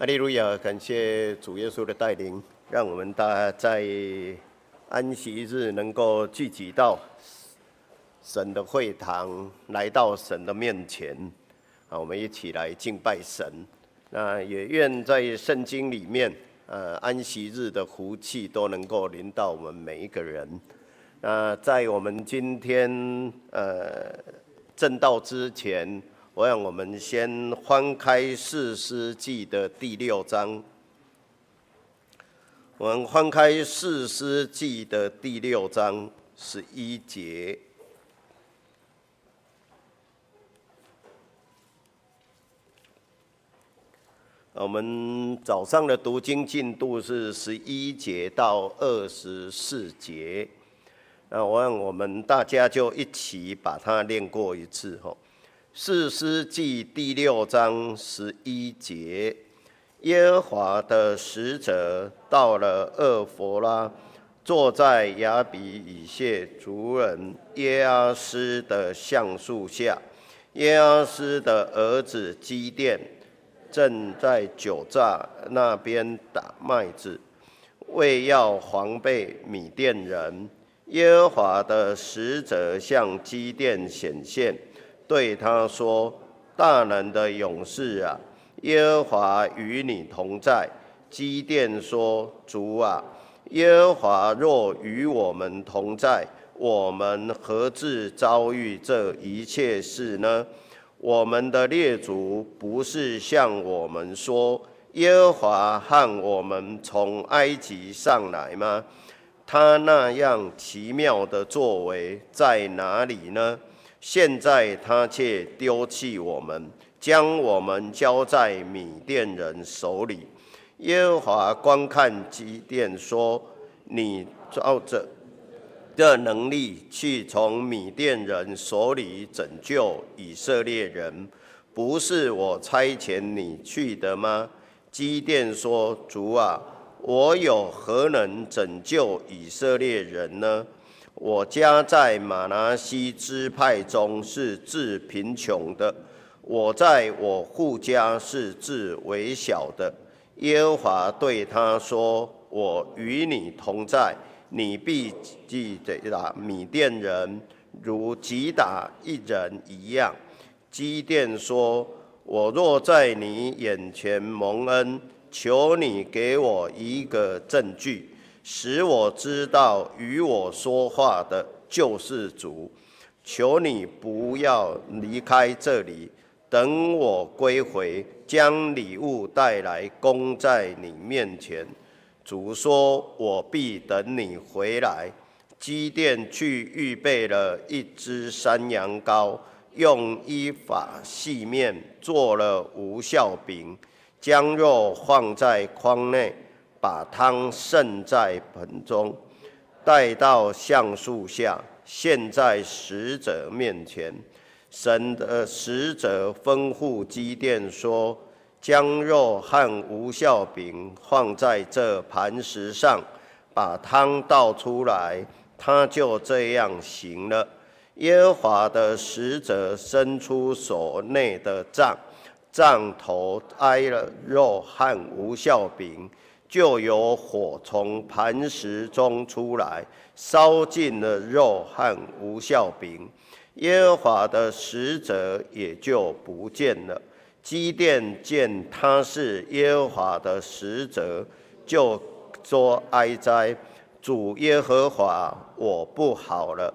阿利路亚！感谢主耶稣的带领，让我们大家在安息日能够聚集到神的会堂，来到神的面前，啊，我们一起来敬拜神。那也愿在圣经里面，呃，安息日的福气都能够临到我们每一个人。那在我们今天呃正道之前。我让我们先翻开四世纪的第六章。我们翻开四世纪的第六章十一节。我们早上的读经进度是十一节到二十四节。那我让我们大家就一起把它念过一次吼。士师记第六章十一节，耶和华的使者到了厄弗拉，坐在亚比以谢族人耶阿斯的橡树下。耶阿斯的儿子基甸正在酒榨那边打麦子，为要防备米甸人。耶和华的使者向基甸显现。对他说：“大能的勇士啊，耶和华与你同在。”基甸说：“主啊，耶和华若与我们同在，我们何至遭遇这一切事呢？我们的列祖不是向我们说，耶和华和我们从埃及上来吗？他那样奇妙的作为在哪里呢？”现在他却丢弃我们，将我们交在米甸人手里。耶和华观看基甸说：“你照着的能力去从米甸人手里拯救以色列人，不是我差遣你去的吗？”基甸说：“主啊，我有何能拯救以色列人呢？”我家在马拿西支派中是至贫穷的，我在我父家是至微小的。耶和华对他说：“我与你同在，你必击打米甸人，如击打一人一样。”基甸说：“我若在你眼前蒙恩，求你给我一个证据。”使我知道与我说话的就是主，求你不要离开这里，等我归回，将礼物带来供在你面前。主说：“我必等你回来。”基甸去预备了一只山羊羔，用伊法细面做了无酵饼，将肉放在筐内。把汤盛在盆中，带到橡树下，献在使者面前。神的使者吩咐基甸说：“将肉和无酵饼放在这磐石上，把汤倒出来。”他就这样行了。耶和华的使者伸出手内的杖，杖头挨了肉和无酵饼。就有火从磐石中出来，烧尽了肉和无效饼，耶和华的使者也就不见了。基甸见他是耶和华的使者，就说哀哉，主耶和华，我不好了，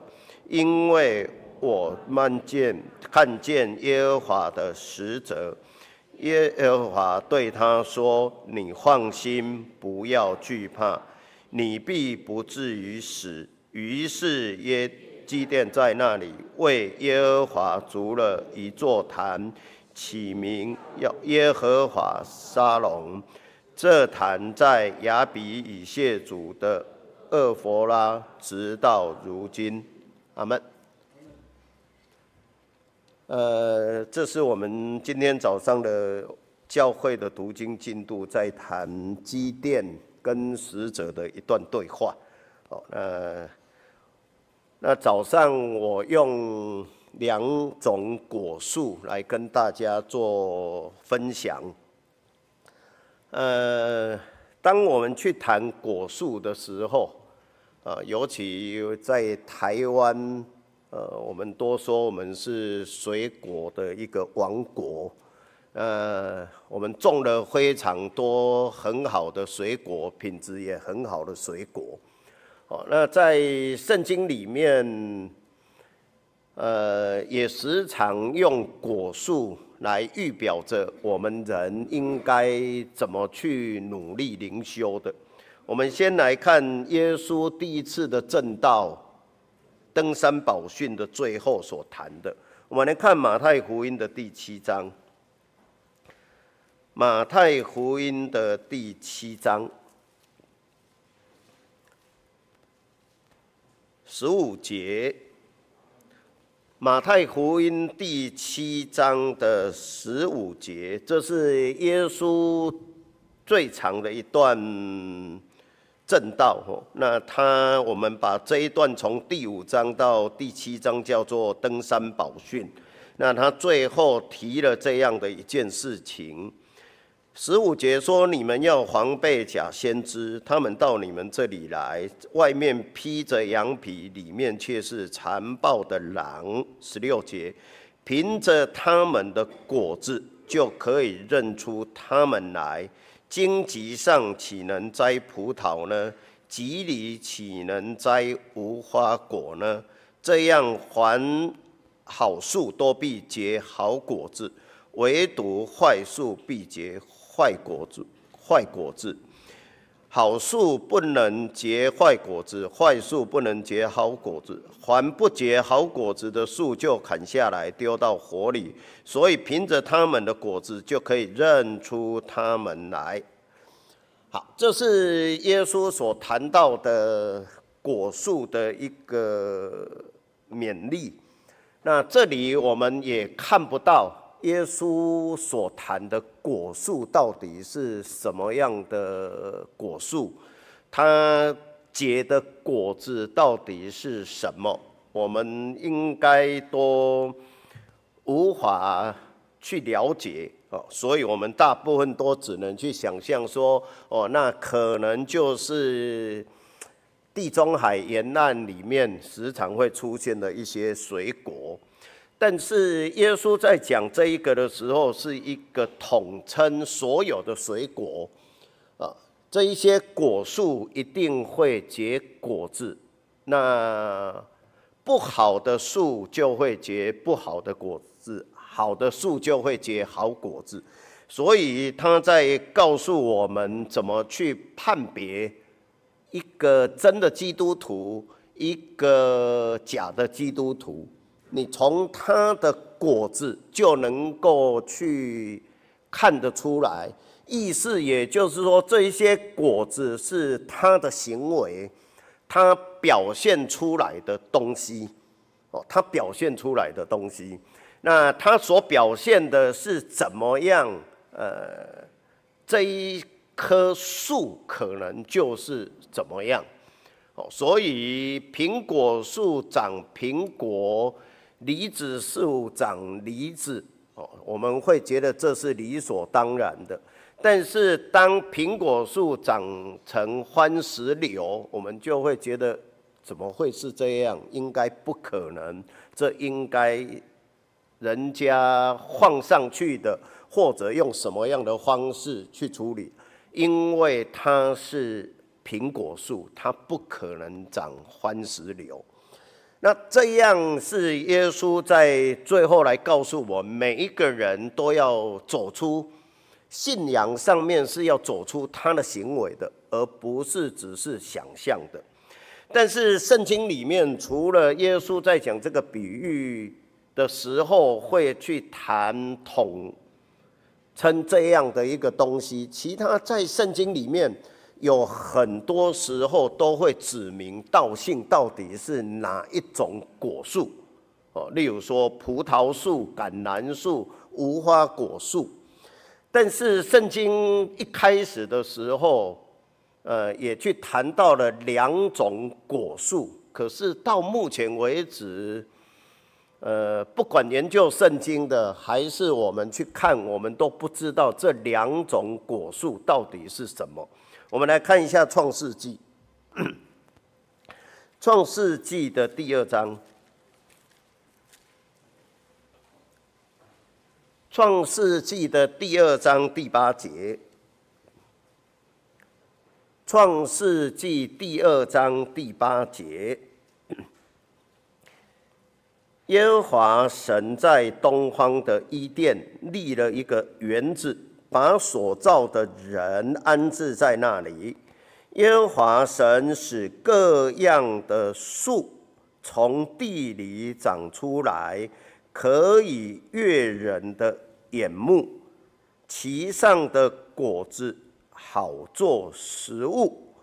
因为我慢见看见耶和华的使者。耶和华对他说：“你放心，不要惧怕，你必不至于死。”于是耶基甸在那里为耶和华筑了一座坛，起名要耶和华沙龙。这坛在亚比以谢族的厄弗拉，直到如今。阿门。呃，这是我们今天早上的教会的读经进度，在谈基甸跟使者的一段对话。哦，那那早上我用两种果树来跟大家做分享。呃，当我们去谈果树的时候，啊、呃，尤其在台湾，呃，我们都说我们是水果的一个王国，呃，我们种了非常多很好的水果，品质也很好的水果。哦，那在圣经里面，呃，也时常用果树来预表着我们人应该怎么去努力灵修的。我们先来看耶稣第一次的证道，登山宝训的最后所谈的。我们来看马太福音的第七章，马太福音的第七章。十五节，马太福音第七章的十五节，这是耶稣最长的一段正道哦。那他，我们把这一段从第五章到第七章叫做登山宝训。那他最后提了这样的一件事情。十五节说：“你们要防备假先知，他们到你们这里来，外面披着羊皮，里面却是残暴的狼。”十六节，凭着他们的果子就可以认出他们来。荆棘上岂能摘葡萄呢？棘里岂能摘无花果呢？这样，凡好树都必结好果子，唯独坏树必结。坏果子，坏果子，好树不能结坏果子，坏树不能结好果子。凡不结好果子的树，就砍下来丢到火里。所以凭着他们的果子，就可以认出他们来。好，这是耶稣所谈到的果树的一个勉励。那这里我们也看不到。耶稣所谈的果树到底是什么样的果树？它结的果子到底是什么？我们应该都无法去了解哦，所以我们大部分都只能去想象说，哦，那可能就是地中海沿岸里面时常会出现的一些水果。但是耶稣在讲这一个的时候，是一个统称所有的水果，啊，这一些果树一定会结果子，那不好的树就会结不好的果子，好的树就会结好果子，所以他在告诉我们怎么去判别一个真的基督徒，一个假的基督徒。你从它的果子就能够去看得出来，意思也就是说，这一些果子是他的行为，他表现出来的东西，哦，他表现出来的东西，那他所表现的是怎么样？呃，这一棵树可能就是怎么样？哦，所以苹果树长苹果。梨子树长梨子，哦，我们会觉得这是理所当然的。但是当苹果树长成番石榴，我们就会觉得怎么会是这样？应该不可能，这应该人家放上去的，或者用什么样的方式去处理？因为它是苹果树，它不可能长番石榴。那这样是耶稣在最后来告诉我，每一个人都要走出信仰上面是要走出他的行为的，而不是只是想象的。但是圣经里面除了耶稣在讲这个比喻的时候会去谈统称这样的一个东西，其他在圣经里面。有很多时候都会指名道姓，到底是哪一种果树哦？例如说葡萄树、橄榄树、无花果树。但是圣经一开始的时候，呃，也去谈到了两种果树。可是到目前为止，呃，不管研究圣经的，还是我们去看，我们都不知道这两种果树到底是什么。我们来看一下《创世纪》，《创世纪》的第二章，《创世纪》的第二章第八节，《创世纪》第二章第八节。耶和华神在东方的伊甸立了一个园子，把所造的人安置在那里。耶和华神使各样的树从地里长出来，可以悦人的眼目，其上的果子好做食物。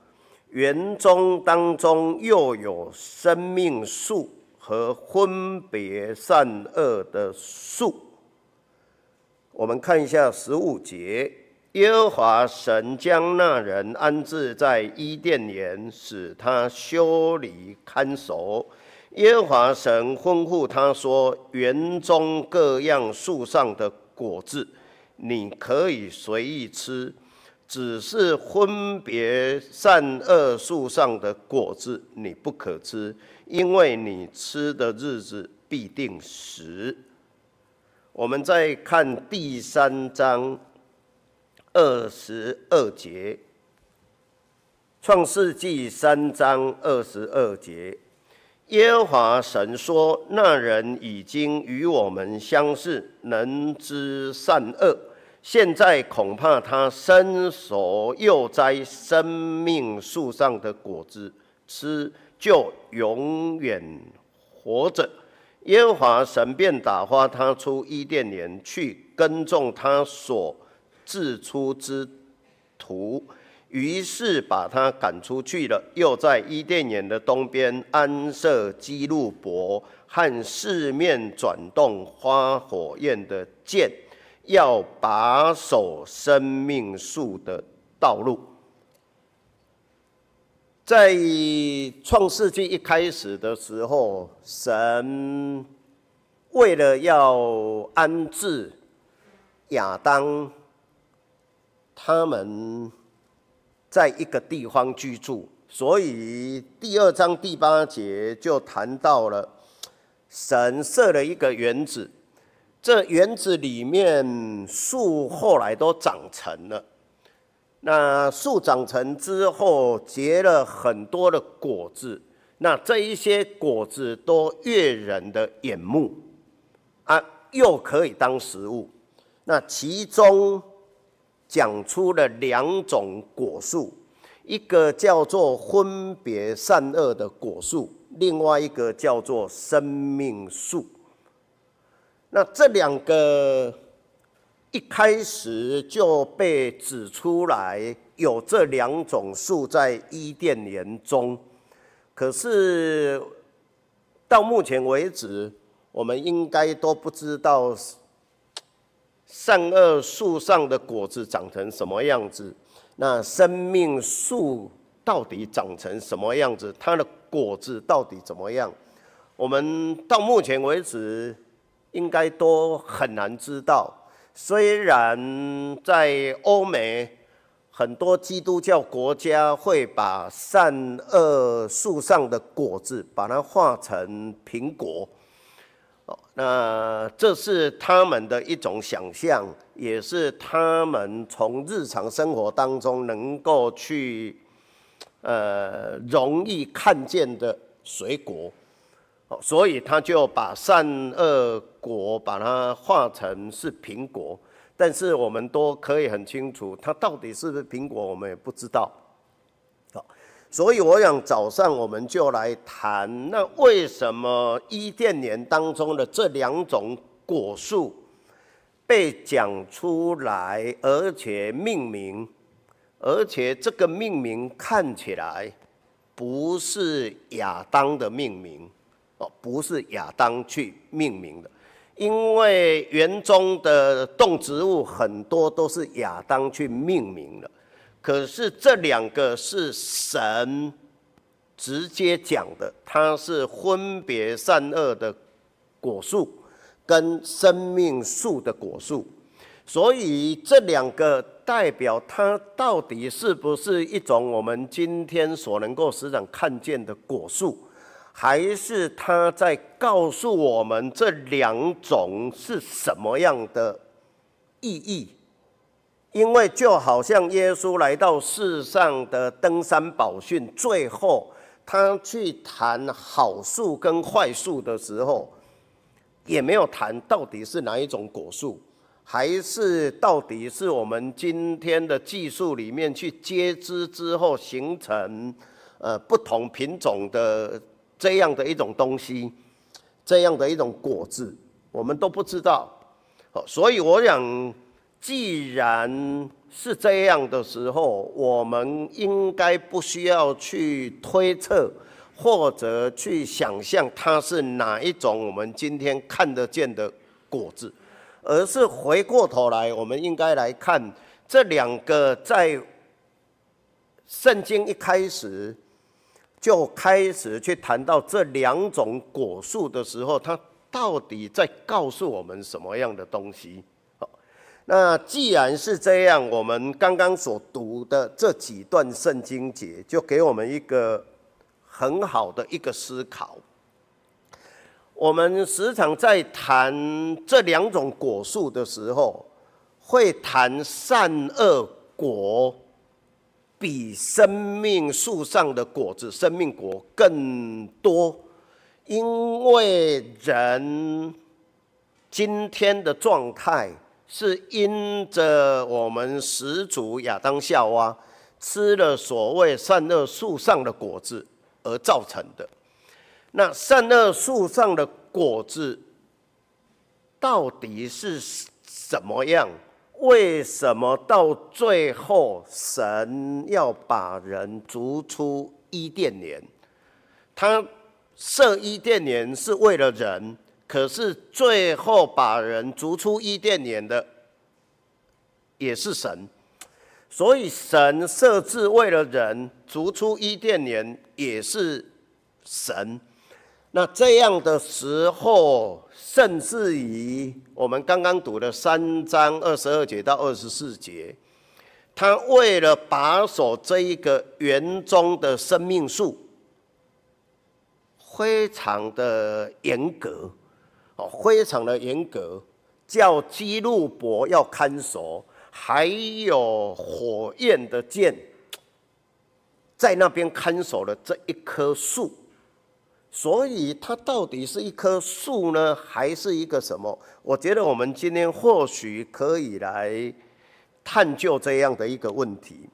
园中当中又有生命树。和分别善恶的树。我们看一下十五节，耶和华神将那人安置在伊甸园，使他修理看守。耶和华神吩咐他说：“园中各样树上的果子，你可以随意吃。”只是分别善恶树上的果子，你不可吃，因为你吃的日子必定死。我们再看第三章二十二节，《创世纪》三章二十二节，耶和华神说：“那人已经与我们相似，能知善恶。”现在恐怕他伸手又摘生命树上的果子吃，就永远活着。耶和华神便打发他出伊甸园去耕种他所自出之土，于是把他赶出去了。又在伊甸园的东边安设基路伯和四面转动花火焰的箭。要把守生命树的道路，在创世纪一开始的时候，神为了要安置亚当他们在一个地方居住，所以第二章第八节就谈到了神设了一个园子。这园子里面树后来都长成了，那树长成之后结了很多的果子，那这一些果子都悦人的眼目啊，又可以当食物。那其中讲出了两种果树，一个叫做分别善恶的果树，另外一个叫做生命树。那这两个一开始就被指出来，有这两种树在伊甸园中，可是到目前为止，我们应该都不知道善恶树上的果子长成什么样子。那生命树到底长成什么样子？它的果子到底怎么样？我们到目前为止。应该都很难知道。虽然在欧美很多基督教国家会把善恶树上的果子把它画成苹果，哦那这是他们的一种想象，也是他们从日常生活当中能够去呃容易看见的水果。所以他就把善恶果把它画成是苹果，但是我们都可以很清楚，它到底是不是苹果，我们也不知道。好，所以我想早上我们就来谈，那为什么伊甸园当中的这两种果树被讲出来，而且命名，而且这个命名看起来不是亚当的命名。哦，不是亚当去命名的，因为园中的动植物很多都是亚当去命名的，可是这两个是神直接讲的，它是分别善恶的果树跟生命树的果树，所以这两个代表它到底是不是一种我们今天所能够时常看见的果树，还是它在告诉我们这两种是什么样的意义？因为就好像耶稣来到世上的登山宝训，最后他去谈好树跟坏树的时候，也没有谈到底是哪一种果树，还是到底是我们今天的技术里面去接枝之后形成呃不同品种的这样的一种东西，这样的一种果子，我们都不知道。所以我想。既然是这样的时候，我们应该不需要去推测或者去想象它是哪一种我们今天看得见的果子，而是回过头来，我们应该来看这两个在圣经一开始就开始去谈到这两种果树的时候，它到底在告诉我们什么样的东西？那既然是这样，我们刚刚所读的这几段圣经节，就给我们一个很好的一个思考。我们时常在谈这两种果树的时候，会谈善恶果比生命树上的果子、生命果更多，因为人今天的状态。是因着我们始祖亚当夏娃吃了所谓善恶树上的果子而造成的。那善恶树上的果子到底是什么样？为什么到最后神要把人逐出伊甸园？他设伊甸园是为了人。可是最后把人逐出伊甸园的也是神，所以神设置为了人逐出伊甸园也是神。那这样的时候，甚至于我们刚刚读的三章二十二节到二十四节，他为了把守这一个园中的生命树，非常的严格。哦，非常的严格，叫基路伯要看守，还有火焰的剑在那边看守了这一棵树。所以它到底是一棵树呢，还是一个什么？我觉得我们今天或许可以来探究这样的一个问题。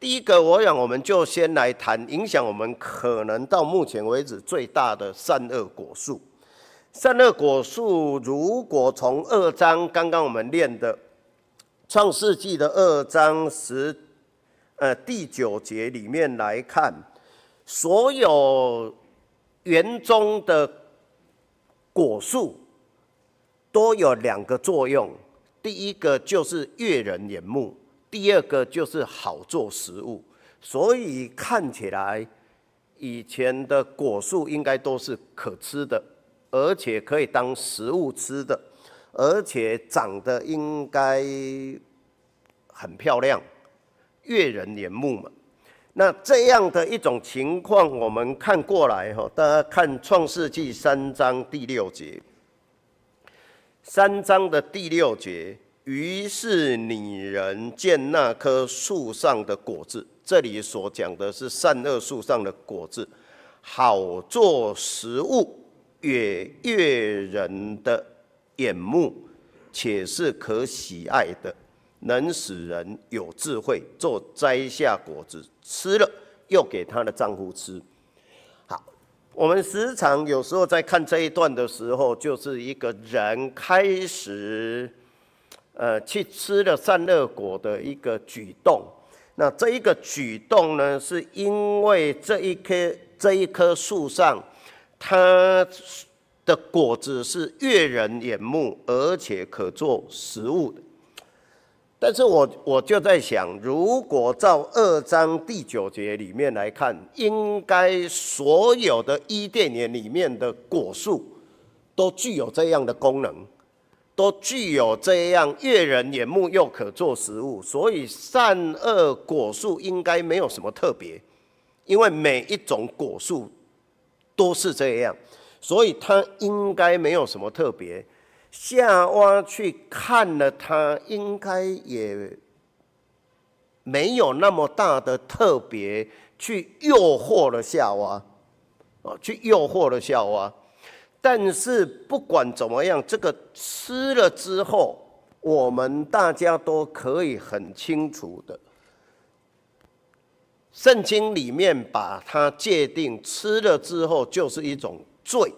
第一个，我想我们就先来谈影响我们可能到目前为止最大的善恶果树。善恶果树，如果从二章刚刚我们念的创世纪的二章十呃第九节里面来看，所有园中的果树都有两个作用，第一个就是悦人眼目，第二个就是好做食物。所以看起来以前的果树应该都是可吃的。而且可以当食物吃的，而且长得应该很漂亮，悦人眼目嘛。那这样的一种情况，我们看过来哈，大家看创世纪三章第六节，三章的第六节，于是女人见那棵树上的果子，这里所讲的是善恶树上的果子，好做食物。也悦人的眼目，且是可喜爱的，能使人有智慧。就摘下果子吃了，又给她的丈夫吃。好，我们时常有时候在看这一段的时候，就是一个人开始，呃，去吃了善恶果的一个举动。那这一个举动呢，是因为这一棵这一棵树上。它的果子是悦人眼目，而且可做食物的。但是我我就在想，如果照二章第九节里面来看，应该所有的伊甸园里面的果树都具有这样的功能，都具有这样悦人眼目又可做食物，所以善恶果树应该没有什么特别，因为每一种果树都是这样，所以它应该没有什么特别。夏娃去看了他，应该也没有那么大的特别，去诱惑了夏娃，啊，去诱惑了夏娃。但是不管怎么样，这个吃了之后，我们大家都可以很清楚的，圣经里面把它界定，吃了之后就是一种罪。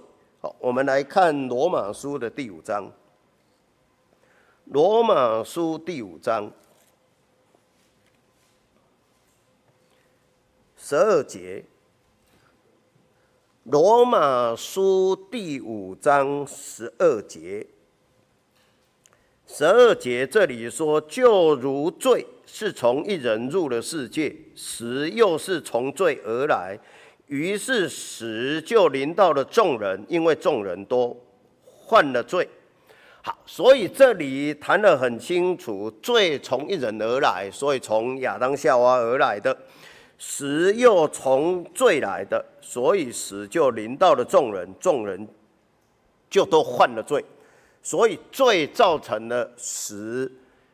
我们来看罗马书的第五章。罗马书第五章十二节。罗马书第五章十二节。十二节这里说：“就如罪是从一人入了世界，死又是从罪而来。”于是死就临到了众人，因为众人都犯了罪。好，所以这里谈得很清楚，罪从一人而来，所以从亚当夏娃而来的；死又从罪来的，所以死就临到了众人，众人就都犯了罪。所以罪造成了死。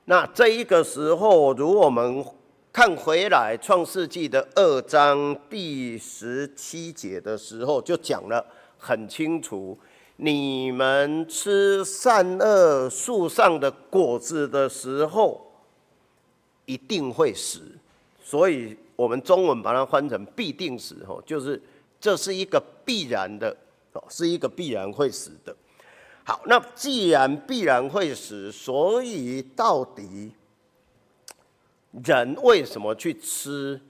那这一个时候，如果我们看回来，《创世纪》的二章第十七节的时候，就讲了很清楚：你们吃善恶树上的果子的时候，一定会死。所以，我们中文把它翻成“必定死”吼，就是这是一个必然的哦，是一个必然会死的。好，那既然必然会死，所以到底？人为什么去吃？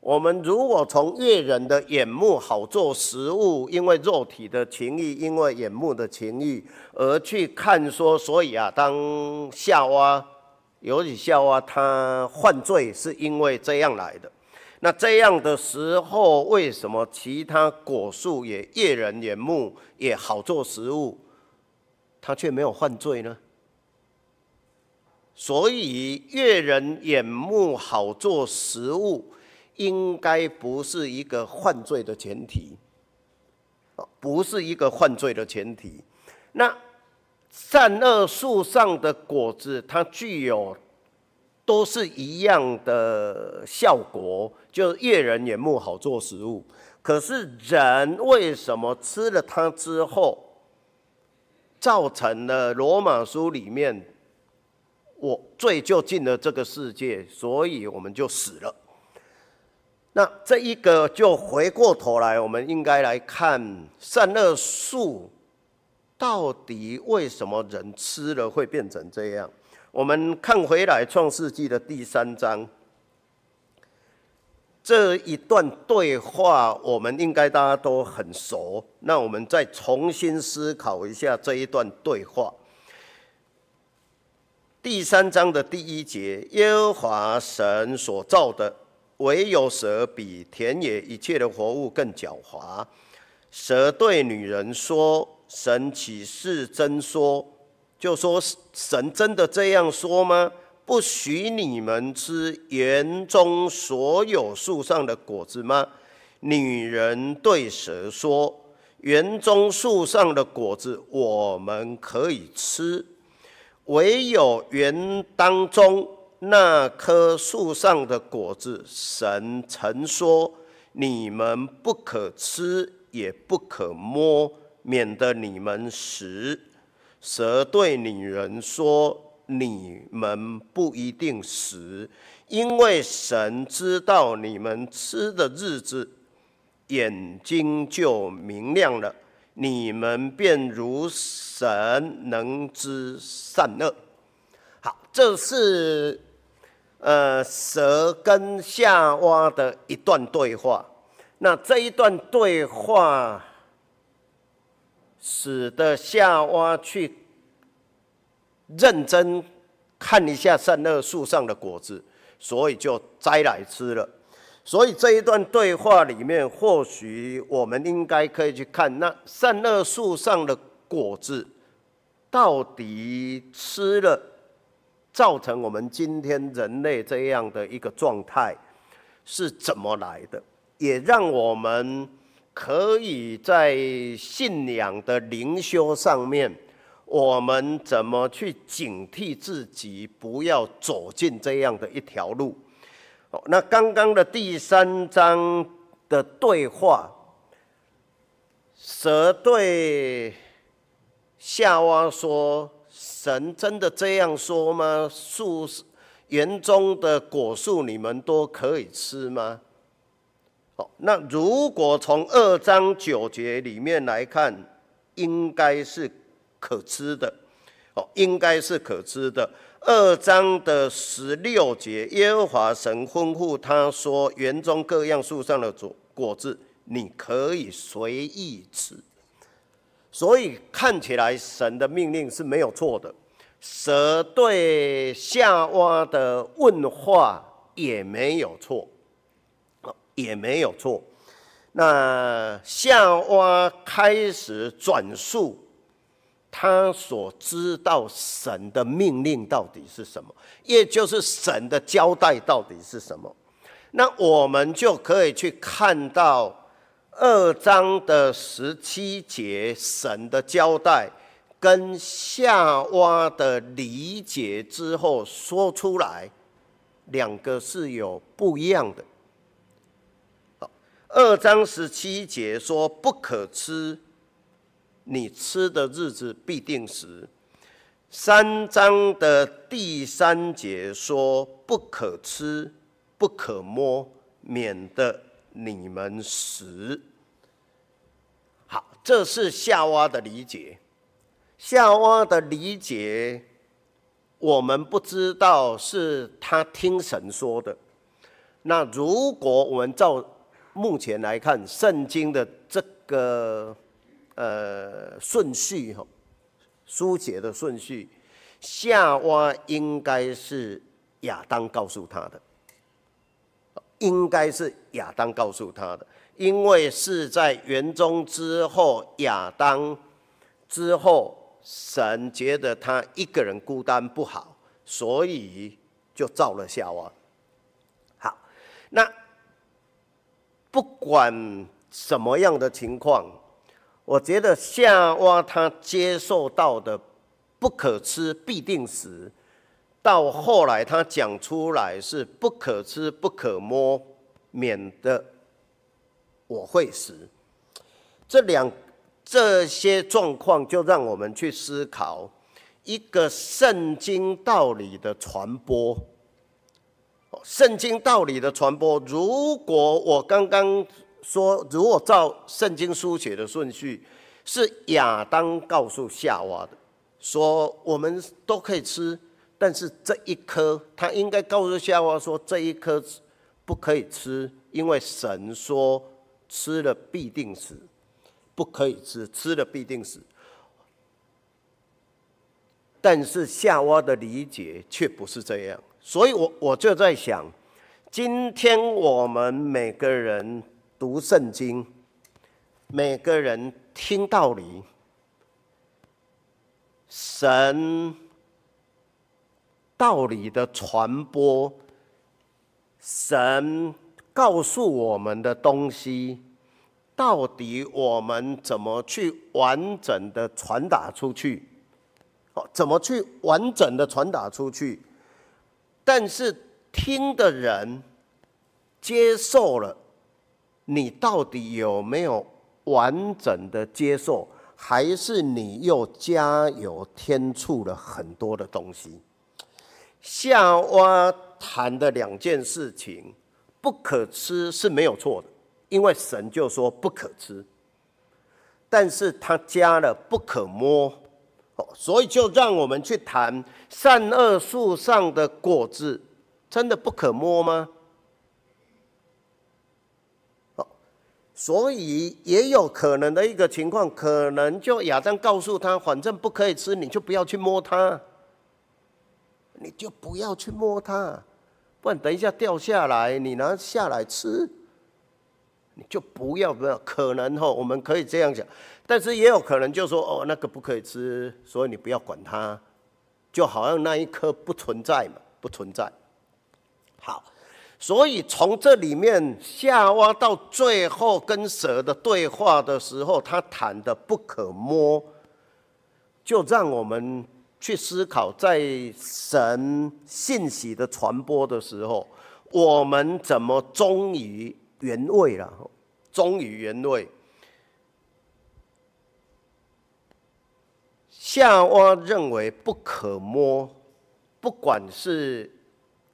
我们如果从悦人的眼目好做食物，因为肉体的情欲，因为眼目的情欲而去看说，所以啊，当夏娃，尤其夏娃他犯罪是因为这样来的。那这样的时候，为什么其他果树也悦人眼目，也好做食物，他却没有犯罪呢？所以悦人眼目好做食物，应该不是一个犯罪的前提，不是一个犯罪的前提。那善恶树上的果子，它具有都是一样的效果，就是悦人眼目好做食物。可是人为什么吃了它之后，造成了罗马书里面？我罪就进了这个世界，所以我们就死了。那这一个就回过头来，我们应该来看善恶树到底为什么人吃了会变成这样？我们看回来《创世纪》的第三章这一段对话，我们应该大家都很熟。那我们再重新思考一下这一段对话。第三章的第一节，耶和华神所造的，唯有蛇比田野一切的活物更狡猾。蛇对女人说：“神岂是真说？就说神真的这样说吗？不许你们吃园中所有树上的果子吗？”女人对蛇说：“园中树上的果子我们可以吃。”唯有园当中那棵树上的果子，神曾说：“你们不可吃，也不可摸，免得你们死。”蛇对女人说：“你们不一定死，因为神知道你们吃的日子，眼睛就明亮了。”你们便如神能知善恶。好，这是呃蛇跟夏娃的一段对话。那这一段对话，使得夏娃去认真看一下善恶树上的果子，所以就摘来吃了。所以这一段对话里面，或许我们应该可以去看那善恶树上的果子，到底吃了，造成我们今天人类这样的一个状态是怎么来的？也让我们可以在信仰的灵修上面，我们怎么去警惕自己，不要走进这样的一条路。那刚刚的第三章的对话，蛇对夏娃说：“神真的这样说吗？树园中的果树你们都可以吃吗？”哦，那如果从二章九节里面来看，应该是可吃的，哦，应该是可吃的。二章的十六节，耶和华神吩咐他说：“园中各样树上的果果子，你可以随意吃。”所以看起来神的命令是没有错的。蛇对夏娃的问话也没有错。也没有错。那夏娃开始转述他所知道神的命令到底是什么，也就是神的交代到底是什么。那我们就可以去看到二章的十七节，神的交代跟夏娃的理解之后说出来，两个是有不一样的。二章十七节说不可吃，你吃的日子必定死。三章的第三节说不可吃，不可摸，免得你们死。好，这是夏娃的理解。夏娃的理解，我们不知道是他听神说的。那如果我们照目前来看，圣经的这个呃顺序哈，书写的顺序，夏娃应该是亚当告诉他的，应该是亚当告诉他的，因为是在园中之后，亚当之后，神觉得他一个人孤单不好，所以就造了夏娃。好，那。不管什么样的情况，我觉得夏娃他接受到的不可吃必定死，到后来他讲出来是不可吃不可摸，免得我会死。这两这些状况就让我们去思考一个圣经道理的传播。圣经道理的传播，如果我刚刚说，如果照圣经书写的顺序，是亚当告诉夏娃的，说我们都可以吃，但是这一颗，他应该告诉夏娃说，这一颗不可以吃，因为神说吃了必定死，不可以吃，吃了必定死。但是夏娃的理解却不是这样。所以我我就在想，今天我们每个人读圣经，每个人听道理，神道理的传播，神告诉我们的东西，到底我们怎么去完整的传达出去？哦，怎么去完整的传达出去？但是听的人接受了，你到底有没有完整的接受？还是你又加油添醋了很多的东西？夏娃谈的两件事情，不可吃是没有错的，因为神就说不可吃。但是他加了不可摸。哦所以就让我们去谈善恶树上的果子，真的不可摸吗？所以也有可能的一个情况，可能就亚当告诉他，反正不可以吃，你就不要去摸它，你就不要去摸它，不然等一下掉下来，你拿下来吃，你就不要不要，可能吼，我们可以这样讲，但是也有可能就说哦，那个不可以吃，所以你不要管它，就好像那一颗不存在嘛，不存在。好，所以从这里面夏娃到最后跟蛇的对话的时候，他谈的不可摸，就让我们去思考，在神信息的传播的时候，我们怎么忠于。原味了，忠于原味。夏娃认为不可摸，不管是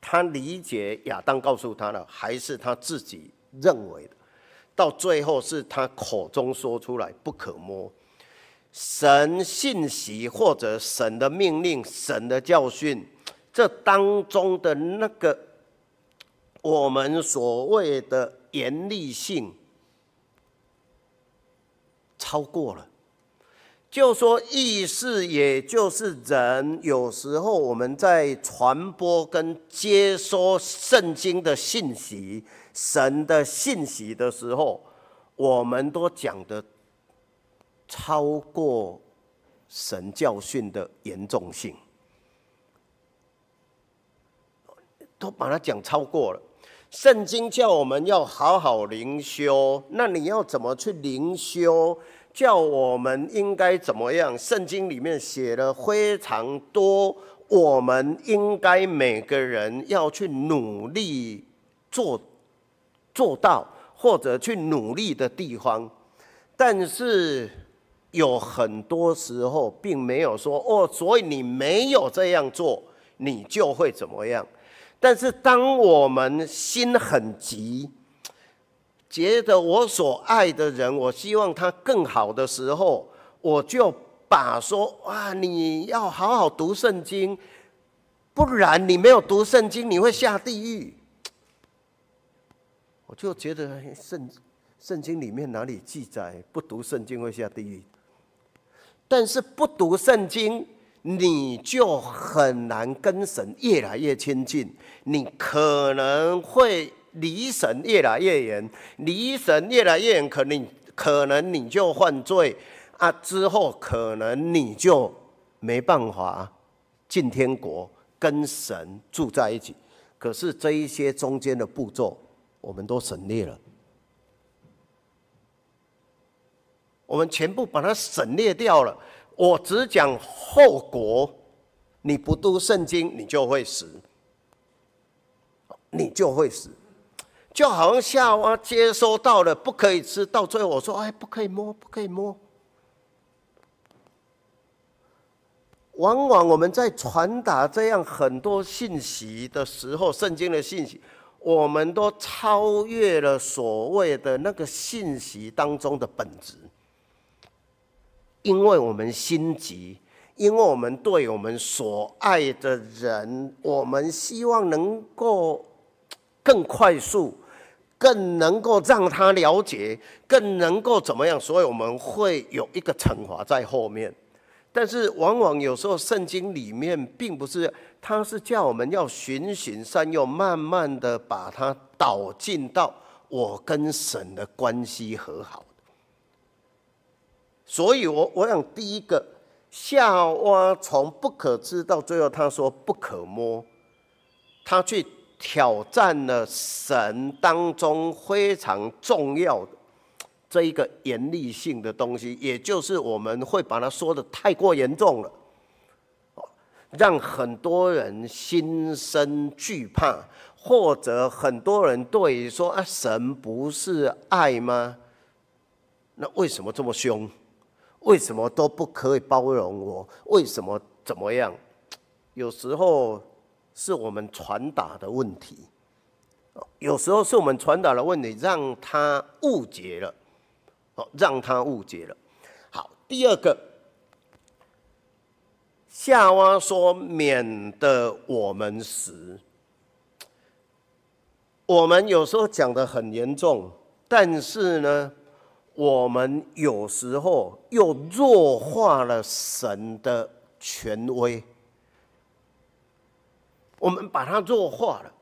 他理解亚当告诉他的，还是他自己认为的，到最后是他口中说出来不可摸。神信息或者神的命令、神的教训，这当中的那个我们所谓的。严厉性超过了，就说意识，也就是人有时候我们在传播跟接收圣经的信息、神的信息的时候，我们都讲的超过神教训的严重性，都把它讲超过了。圣经叫我们要好好灵修，那你要怎么去灵修？叫我们应该怎么样？圣经里面写了非常多，我们应该每个人要去努力做做到，或者去努力的地方。但是有很多时候并没有说哦，所以你没有这样做，你就会怎么样？但是，当我们心很急，觉得我所爱的人，我希望他更好的时候，我就把说：哇，你要好好读圣经，不然你没有读圣经，你会下地狱。我就觉得圣圣经里面哪里记载不读圣经会下地狱？但是不读圣经。你就很难跟神越来越亲近，你可能会离神越来越远，离神越来越远，可能可能你就犯罪啊，之后可能你就没办法进天国跟神住在一起。可是这一些中间的步骤，我们都省略了，我们全部把它省略掉了。我只讲后果，你不读圣经，你就会死，你就会死，就好像夏娃接收到了不可以吃，到最后我说：“哎，不可以摸，不可以摸。”往往我们在传达这样很多信息的时候，圣经的信息，我们都超越了所谓的那个信息当中的本质。因为我们心急，因为我们对我们所爱的人，我们希望能够更快速，更能够让他了解，更能够怎么样，所以我们会有一个惩罚在后面。但是往往有时候圣经里面并不是，他是叫我们要循循善诱，慢慢的把它导进到我跟神的关系和好。所以，我我想第一个，夏娃从不可知到最后，他说不可摸，他去挑战了神当中非常重要的这一个严厉性的东西，也就是我们会把它说得太过严重了，让很多人心生惧怕，或者很多人对于说啊，神不是爱吗？那为什么这么凶？为什么都不可以包容我？为什么怎么样？有时候是我们传达的问题，有时候是我们传达的问题，让他误解了，哦，让他误解了。好，第二个，夏娃说：“免得我们死。”我们有时候讲得很严重，但是呢？我们有时候又弱化了神的权威，我们把它弱化了。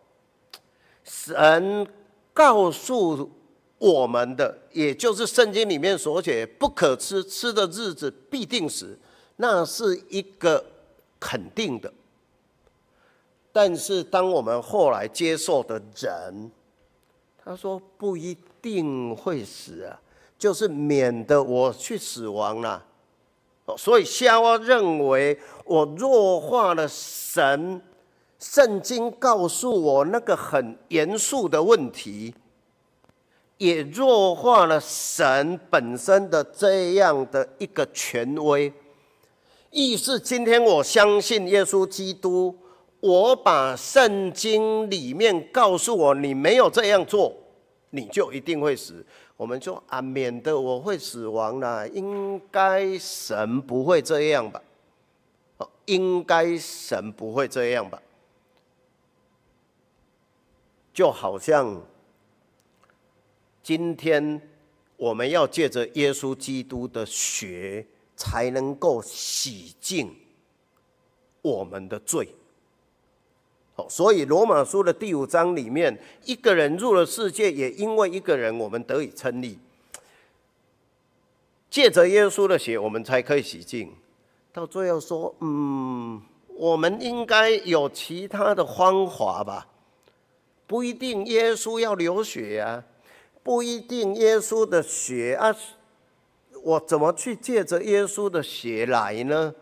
神告诉我们的，也就是圣经里面所写不可吃，吃的日子必定死，那是一个肯定的。但是当我们后来接受的人，他说不一定会死啊，就是免得我去死亡了。所以夏娃认为我弱化了神，圣经告诉我那个很严肃的问题，也弱化了神本身的这样的一个权威。意思今天我相信耶稣基督，我把圣经里面告诉我，你没有这样做，你就一定会死。我们就啊，免得我会死亡啦，应该神不会这样吧？哦，应该神不会这样吧？就好像今天我们要借着耶稣基督的血，才能够洗净我们的罪。所以，罗马书的第五章里面，一个人入了世界，也因为一个人，我们得以称义。借着耶稣的血，我们才可以洗净。到最后说，嗯，我们应该有其他的方法吧？不一定耶稣要流血呀，不一定耶稣的血啊，我怎么去借着耶稣的血来呢？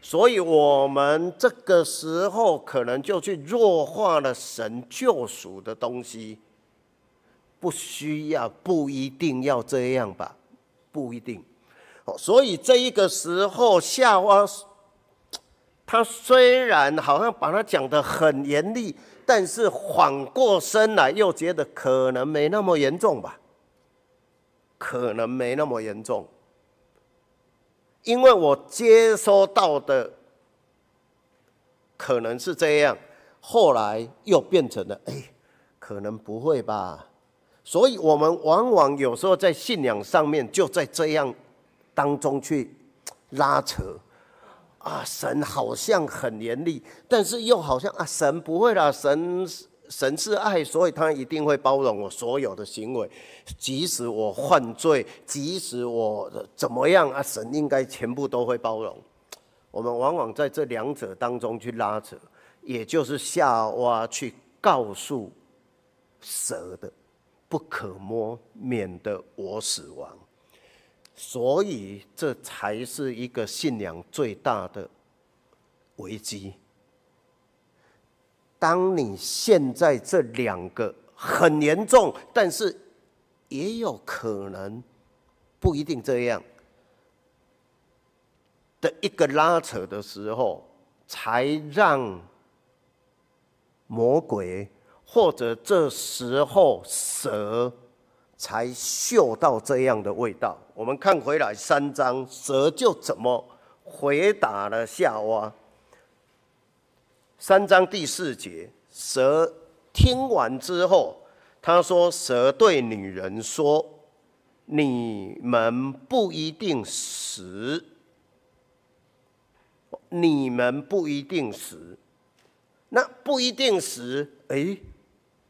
所以，我们这个时候可能就去弱化了神救赎的东西，不需要，不一定要这样吧？不一定。所以这一个时候，夏娃，他虽然好像把他讲得很严厉，但是缓过身来又觉得可能没那么严重吧？可能没那么严重。因为我接收到的可能是这样，后来又变成了哎，可能不会吧？所以我们往往有时候在信仰上面就在这样当中去拉扯啊，神好像很严厉，但是又好像啊，神不会啦，神。神是爱，所以他一定会包容我所有的行为，即使我犯罪，即使我怎么样啊，神应该全部都会包容。我们往往在这两者当中去拉扯，也就是夏娃去告诉蛇的，不可摸，免得我死亡。所以这才是一个信仰最大的危机。当你现在这两个很严重，但是也有可能不一定这样的一个拉扯的时候，才让魔鬼或者这时候蛇才嗅到这样的味道。我们看回来三章，蛇就怎么回答了夏娃。三章第四节，蛇听完之后，他说：“蛇对女人说，你们不一定死，你们不一定死。那不一定死，哎，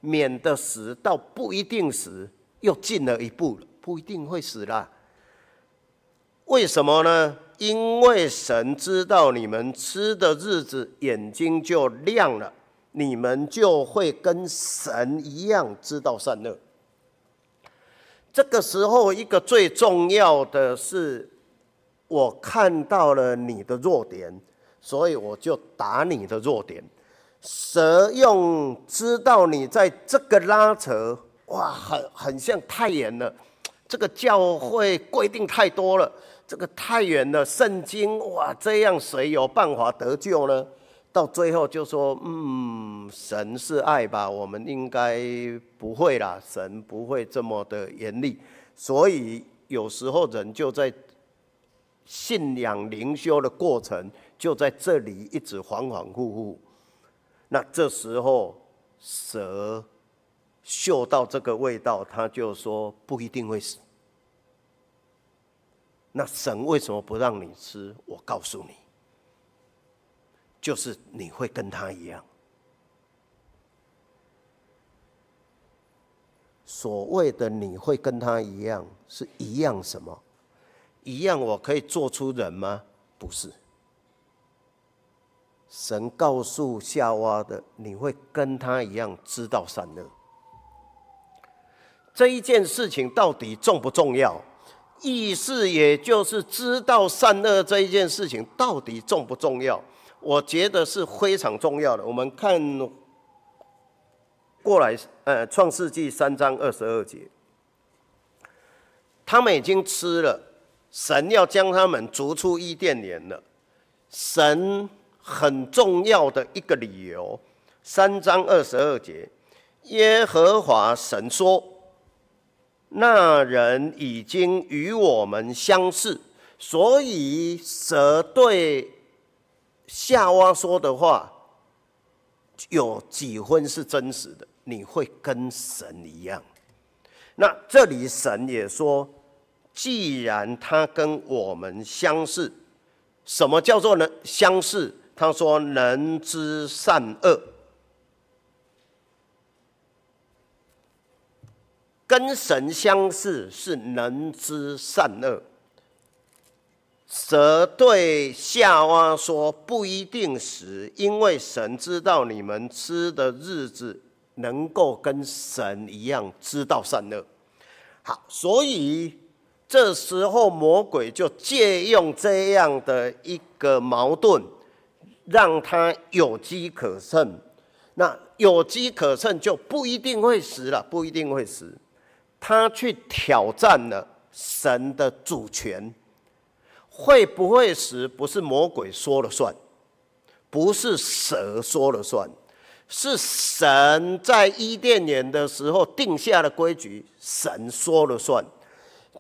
免得死到不一定死，又进了一步了，不一定会死啦。为什么呢？”因为神知道你们吃的日子，眼睛就亮了，你们就会跟神一样知道善恶。这个时候，一个最重要的是，我看到了你的弱点，所以我就打你的弱点。蛇用知道你在这个拉扯，哇，很很像太严了，这个教会规定太多了。这个太远了，圣经哇，这样谁有办法得救呢？到最后就说，嗯，神是爱吧，我们应该不会啦，神不会这么的严厉。所以有时候人就在信仰灵修的过程，就在这里一直恍恍惚惚。那这时候蛇嗅到这个味道，他就说不一定会死。那神为什么不让你吃？我告诉你，就是你会跟他一样。所谓的你会跟他一样，是一样什么？一样我可以做出人吗？不是。神告诉夏娃的，你会跟他一样知道善恶。这一件事情到底重不重要？意思也就是知道善恶这一件事情到底重不重要？我觉得是非常重要的。我们看过来，呃，《创世纪》三章二十二节，他们已经吃了，神要将他们逐出伊甸园了。神很重要的一个理由，三章二十二节，耶和华神说。那人已经与我们相似，所以蛇对夏娃说的话有几分是真实的？你会跟神一样。那这里神也说，既然他跟我们相似，什么叫做呢相似？他说能知善恶。跟神相似是能知善恶。蛇对夏娃说：“不一定死，因为神知道你们吃的日子能够跟神一样知道善恶。”好，所以这时候魔鬼就借用这样的一个矛盾，让他有机可乘。那有机可乘就不一定会死了，不一定会死。他去挑战了神的主权，会不会死？不是魔鬼说了算，不是蛇说了算，是神在伊甸园的时候定下的规矩，神说了算。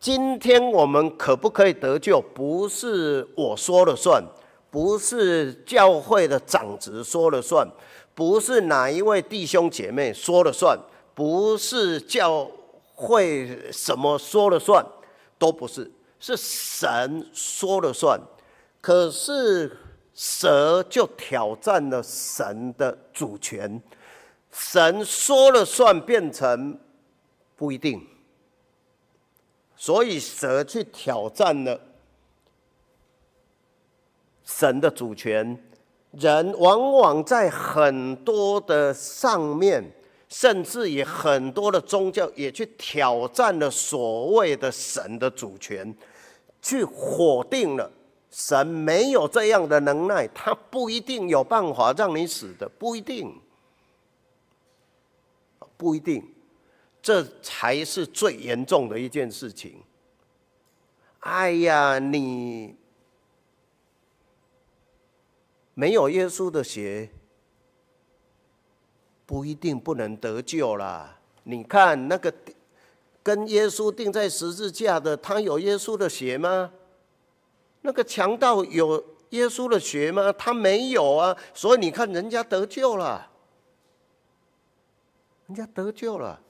今天我们可不可以得救？不是我说了算，不是教会的长子说了算，不是哪一位弟兄姐妹说了算，不是教。会什么说了算，都不是，是神说了算。可是蛇就挑战了神的主权，神说了算变成不一定，所以蛇去挑战了神的主权。人往往在很多的上面。甚至也很多的宗教也去挑战了所谓的神的主权，去否定了神没有这样的能耐，他不一定有办法让你死的，不一定，不一定，这才是最严重的一件事情。哎呀，你没有耶稣的血。不一定不能得救啦。你看那个跟耶稣钉在十字架的，他有耶稣的血吗？那个强盗有耶稣的血吗？他没有啊。所以你看人家得救了，人家得救了。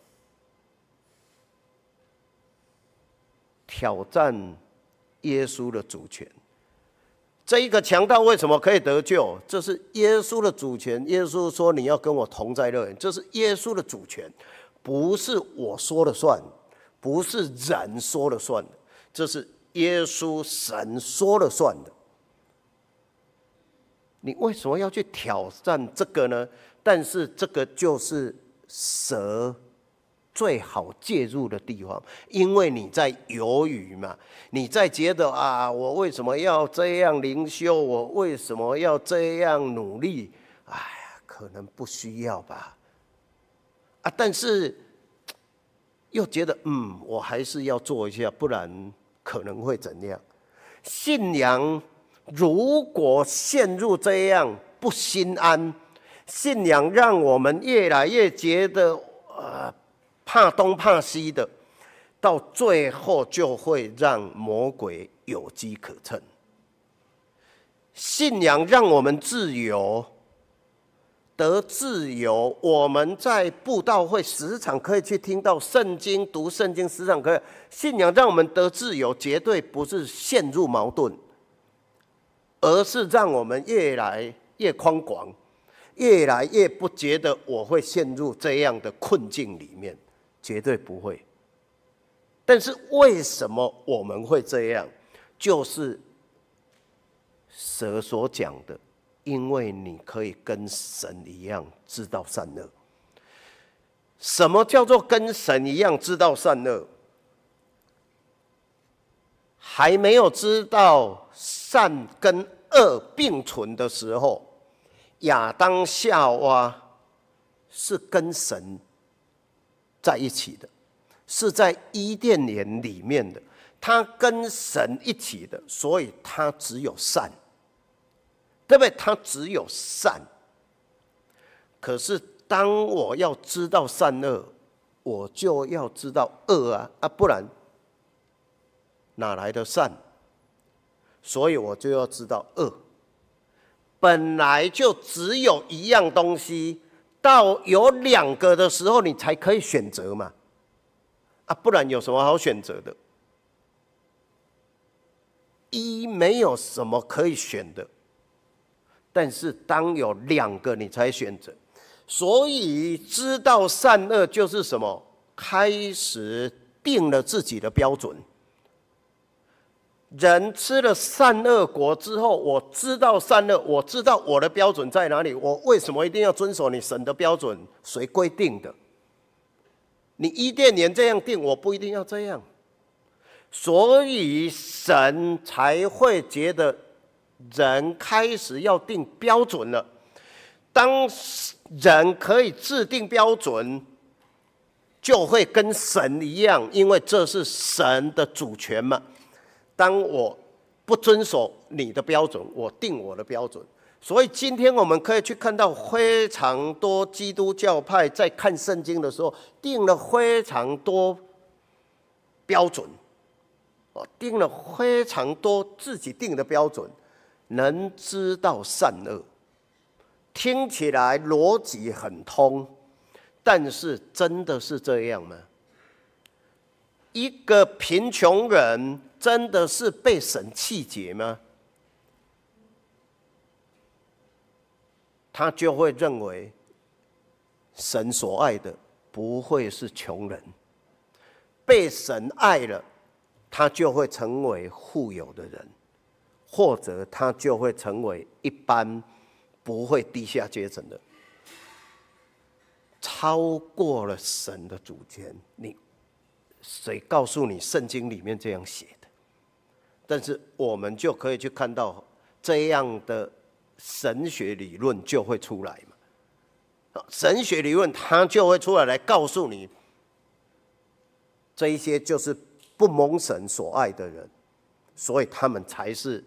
挑战耶稣的主权。这一个强盗为什么可以得救？这是耶稣的主权。耶稣说：“你要跟我同在乐园。”这是耶稣的主权，不是我说了算，不是人说了算，这是耶稣神说了算的。你为什么要去挑战这个呢？但是这个就是蛇。最好介入的地方，因为你在犹豫嘛，你在觉得啊，我为什么要这样灵修？我为什么要这样努力？哎呀，可能不需要吧。啊，但是又觉得，嗯，我还是要做一下，不然可能会怎样？信仰如果陷入这样不心安，信仰让我们越来越觉得，呃。怕东怕西的，到最后就会让魔鬼有机可乘。信仰让我们自由，得自由。我们在布道会时常可以去听到圣经，读圣经时常可以。信仰让我们得自由，绝对不是陷入矛盾，而是让我们越来越宽广，越来越不觉得我会陷入这样的困境里面。绝对不会。但是为什么我们会这样？就是蛇所讲的，因为你可以跟神一样知道善恶。什么叫做跟神一样知道善恶？还没有知道善跟恶并存的时候，亚当夏娃是跟神在一起的，是在伊甸园里面的，他跟神一起的，所以他只有善，对不对？他只有善。可是。当我要知道善恶，我就要知道恶啊啊！不然哪来的善？所以我就要知道恶。本来就只有一样东西，到有两个的时候，你才可以选择嘛。啊，不然有什么好选择的？一没有什么可以选的，但是当有两个，你才选择。所以知道善恶就是什么？开始定了自己的标准。人吃了善恶果之后，我知道善恶，我知道我的标准在哪里。我为什么一定要遵守你神的标准？谁规定的？你伊甸园这样定，我不一定要这样。所以神才会觉得人开始要定标准了。当人可以制定标准，就会跟神一样，因为这是神的主权嘛。当我不遵守你的标准，我定我的标准。所以今天我们可以去看到非常多基督教派在看圣经的时候，定了非常多标准，哦，定了非常多自己定的标准，能知道善恶。听起来逻辑很通，但是真的是这样吗？一个贫穷人真的是被神弃绝吗？他就会认为神所爱的不会是穷人，被神爱了，他就会成为富有的人，或者他就会成为一般。不会低下阶层的，超过了神的主权。你谁告诉你圣经里面这样写？但是我们就可以去看到这样的神学理论就会出来嘛。神学理论它就会出来来告诉你，这一些就是不蒙神所爱的人，所以他们才是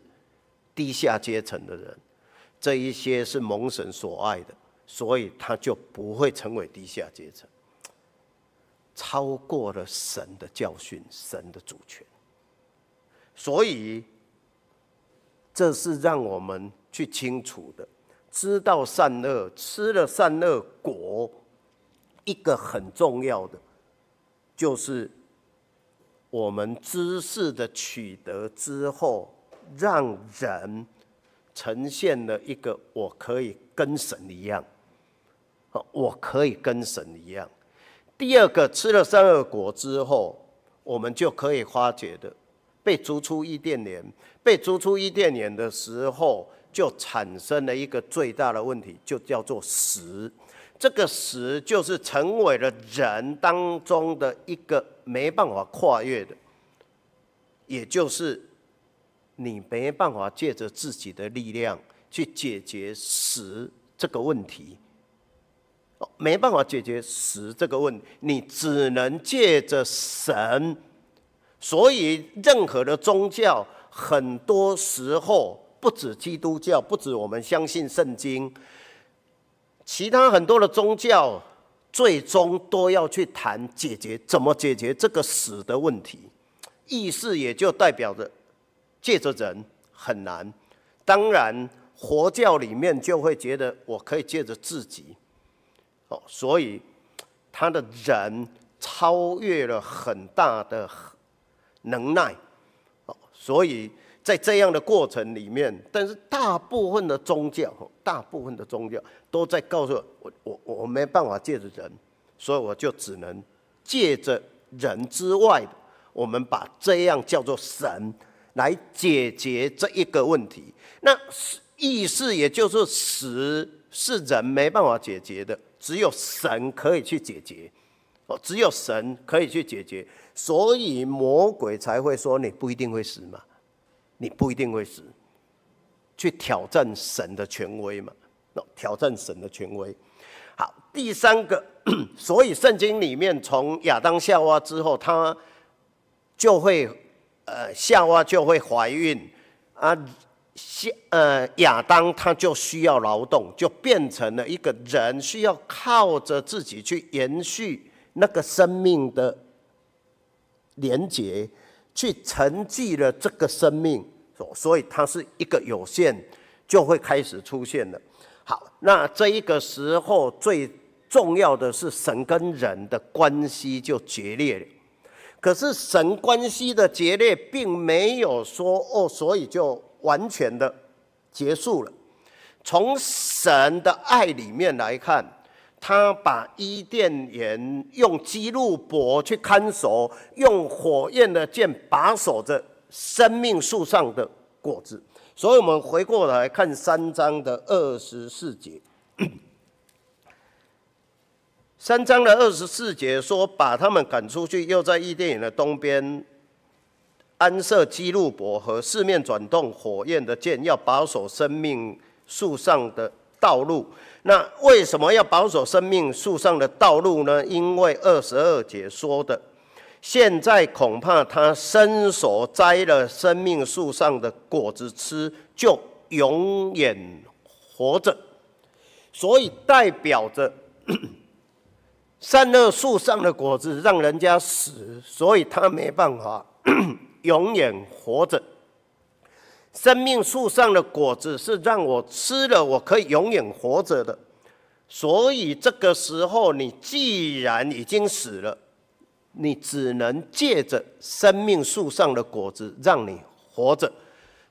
低下阶层的人。这一些是蒙神所爱的，所以他就不会成为低下阶层，超过了神的教训、神的主权。所以，这是让我们去清楚的，知道善恶，吃了善恶果，一个很重要的，就是我们知识的取得之后，让人。呈现了一个我可以跟神一样，我可以跟神一样。第二个，吃了善恶果之后，我们就可以发觉的，被逐出伊甸园，被逐出伊甸园的时候，就产生了一个最大的问题，就叫做死。这个死就是成为了人当中的一个没办法跨越的，也就是。你没办法借着自己的力量去解决死这个问题，没办法解决死这个问题，你只能借着神。所以，任何的宗教，很多时候不止基督教，不止我们相信圣经，其他很多的宗教，最终都要去谈解决怎么解决这个死的问题。意思也就代表着。借着人很难，当然佛教里面就会觉得我可以借着自己，哦，所以他的人超越了很大的能耐，哦，所以在这样的过程里面，但是大部分的宗教，大部分的宗教都在告诉我，我我我没办法借着人，所以我就只能借着人之外的，我们把这样叫做神来解决这一个问题。那意思也就是死是人没办法解决的，只有神可以去解决。只有神可以去解决，所以魔鬼才会说你不一定会死嘛，你不一定会死，去挑战神的权威嘛，挑战神的权威。好，第三个，所以圣经里面从亚当夏娃之后，他就会呃夏娃就会怀孕啊，夏呃亚当他就需要劳动，就变成了一个人需要靠着自己去延续。那个生命的连结，去承继了这个生命，所以它是一个有限，就会开始出现了。好，那这一个时候最重要的是神跟人的关系就决裂了。可是神关系的决裂，并没有说哦，所以就完全的结束了。从神的爱里面来看。他把伊甸园用基路伯去看守，用火焰的剑把守着生命树上的果子。所以，我们回过来看三章的二十四节。三章的二十四节说，把他们赶出去，又在伊甸园的东边安设基路伯和四面转动火焰的剑，要把守生命树上的道路。那为什么要保守生命树上的道路呢？因为二十二节说的，现在恐怕他伸手摘了生命树上的果子吃，就永远活着。所以代表着 善恶树上的果子让人家死，所以他没办法 永远活着。生命树上的果子是让我吃了，我可以永远活着的。所以这个时候，你既然已经死了，你只能借着生命树上的果子让你活着。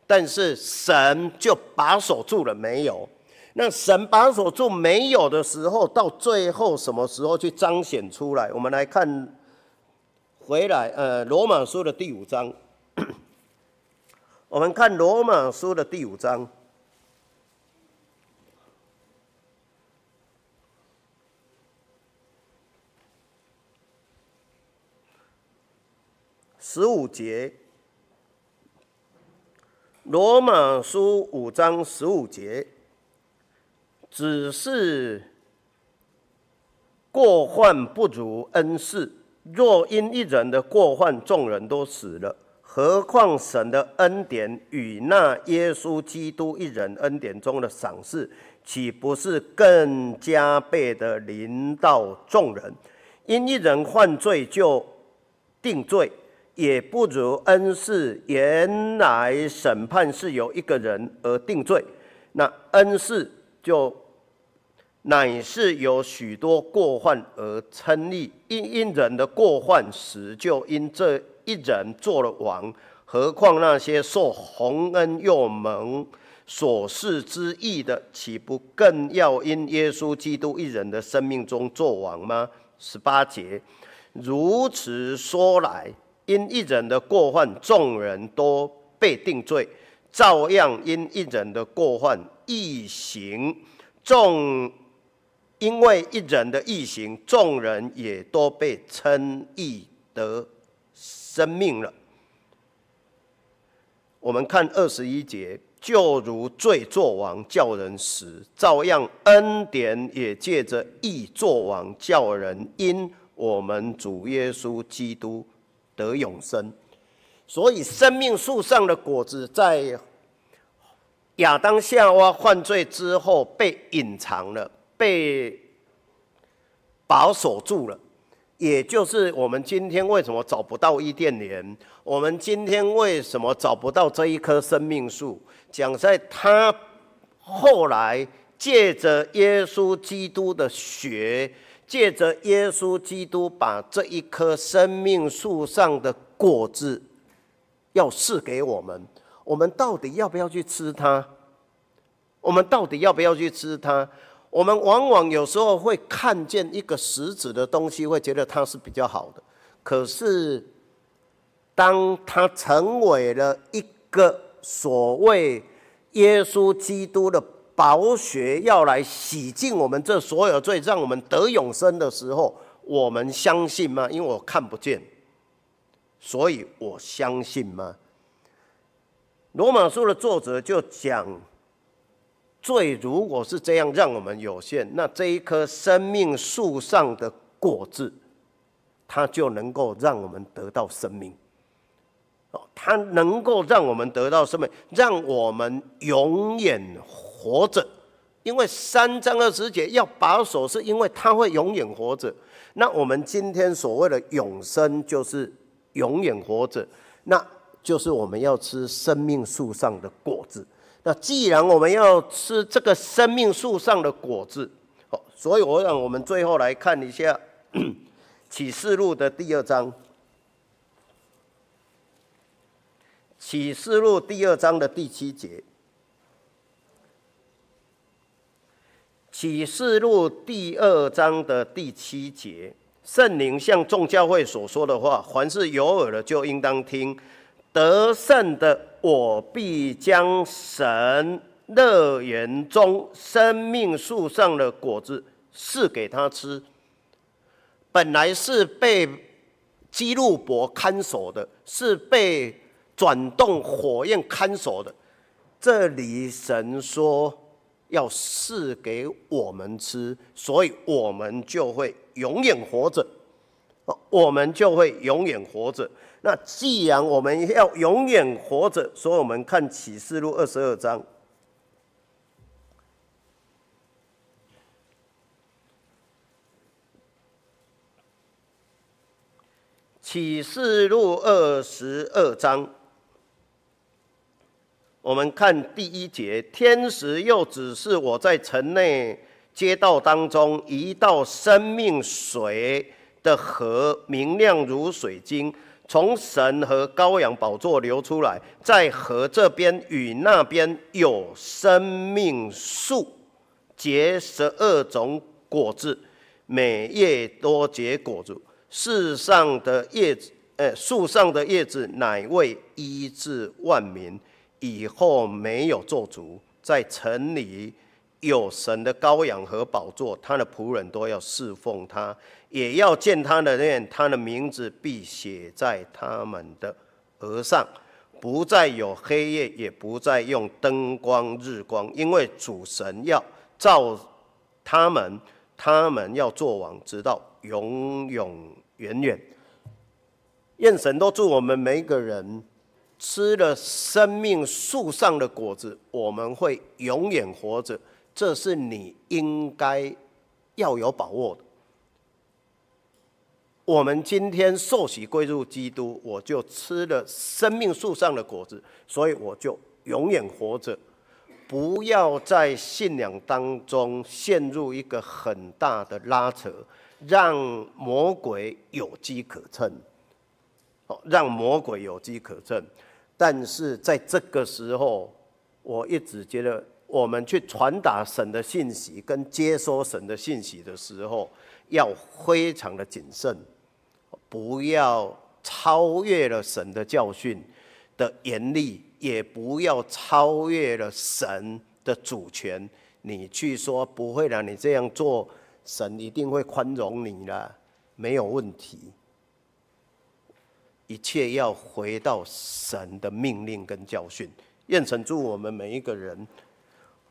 但是神就把守住了，没有。那神把守住没有的时候，到最后什么时候去彰显出来？我们来看，回来，呃，罗马书的第五章。我们看罗马书的第五章，十五节。罗马书五章十五节，只是过患不如恩赐，若因一人的过患，众人都死了。何况神的恩典与那耶稣基督一人恩典中的赏赐，岂不是更加倍的临到众人？因一人犯罪就定罪，也不如恩赐。原来审判是由一个人而定罪，那恩赐就乃是由许多过犯而称义。因因人的过犯时，就因这。一人做了王，何况那些受洪恩又蒙所赐之意的，岂不更要因耶稣基督一人的生命中做王吗？十八节，如此说来，因一人的过犯，众人都被定罪；照样因一人的过犯，义行众因为一人的异行，众人也都被称义得生命了。我们看二十一节，就如罪作王叫人死，照样恩典也借着义作王叫人因我们主耶稣基督得永生。所以生命树上的果子在亚当夏娃犯罪之后被隐藏了，被保守住了。也就是我们今天为什么找不到伊甸园？我们今天为什么找不到这一棵生命树？讲在他后来借着耶稣基督的血，借着耶稣基督把这一棵生命树上的果子要赐给我们，我们到底要不要去吃它？我们到底要不要去吃它？我们往往有时候会看见一个实质的东西，会觉得它是比较好的。可是，当它成为了一个所谓耶稣基督的宝血，要来洗净我们这所有罪，让我们得永生的时候，我们相信吗？因为我看不见，所以我相信吗？罗马书的作者就讲。罪如果是这样让我们有限，那这一棵生命树上的果子，它就能够让我们得到生命。哦，它能够让我们得到生命，让我们永远活着。因为三章二十节要保守，是因为它会永远活着。那我们今天所谓的永生，就是永远活着，那就是我们要吃生命树上的果子。那既然我们要吃这个生命树上的果子，好，所以我让我们最后来看一下 启示录的第二章。启示录第二章的第七节。启示录第二章的第七节，圣灵向众教会所说的话，凡是有耳的就应当听。得胜的，我必将神乐园中生命树上的果子赐给他吃。本来是被基路伯看守的，是被转动火焰看守的。这里神说要赐给我们吃，所以我们就会永远活着。我们就会永远活着。那既然我们要永远活着，所以我们看启示录二十二章。启示录二十二章，我们看第一节，天使又指示我在城内街道当中一道生命水的河，明亮如水晶。从神和羔羊宝座流出来，在河这边与那边有生命树，结十二种果子，每叶多结果子。世上的叶子，呃，树上的叶子乃为医治万民。以后没有做主，在城里有神的羔羊和宝座，他的仆人都要侍奉他。也要见他的面，他的名字必写在他们的额上，不再有黑夜，也不再用灯光日光，因为主神要照他们，他们要做王，直到永永远远。愿神都祝我们每一个人吃了生命树上的果子，我们会永远活着，这是你应该要有把握的。我们今天受洗归入基督，我就吃了生命树上的果子，所以我就永远活着。不要在信仰当中陷入一个很大的拉扯，让魔鬼有机可乘。哦，让魔鬼有机可乘。但是在这个时候，我一直觉得，我们去传达神的信息跟接收神的信息的时候，要非常的谨慎。不要超越了神的教训的严厉，也不要超越了神的主权。你去说不会让你这样做，神一定会宽容你了，没有问题。一切要回到神的命令跟教训。愿神祝我们每一个人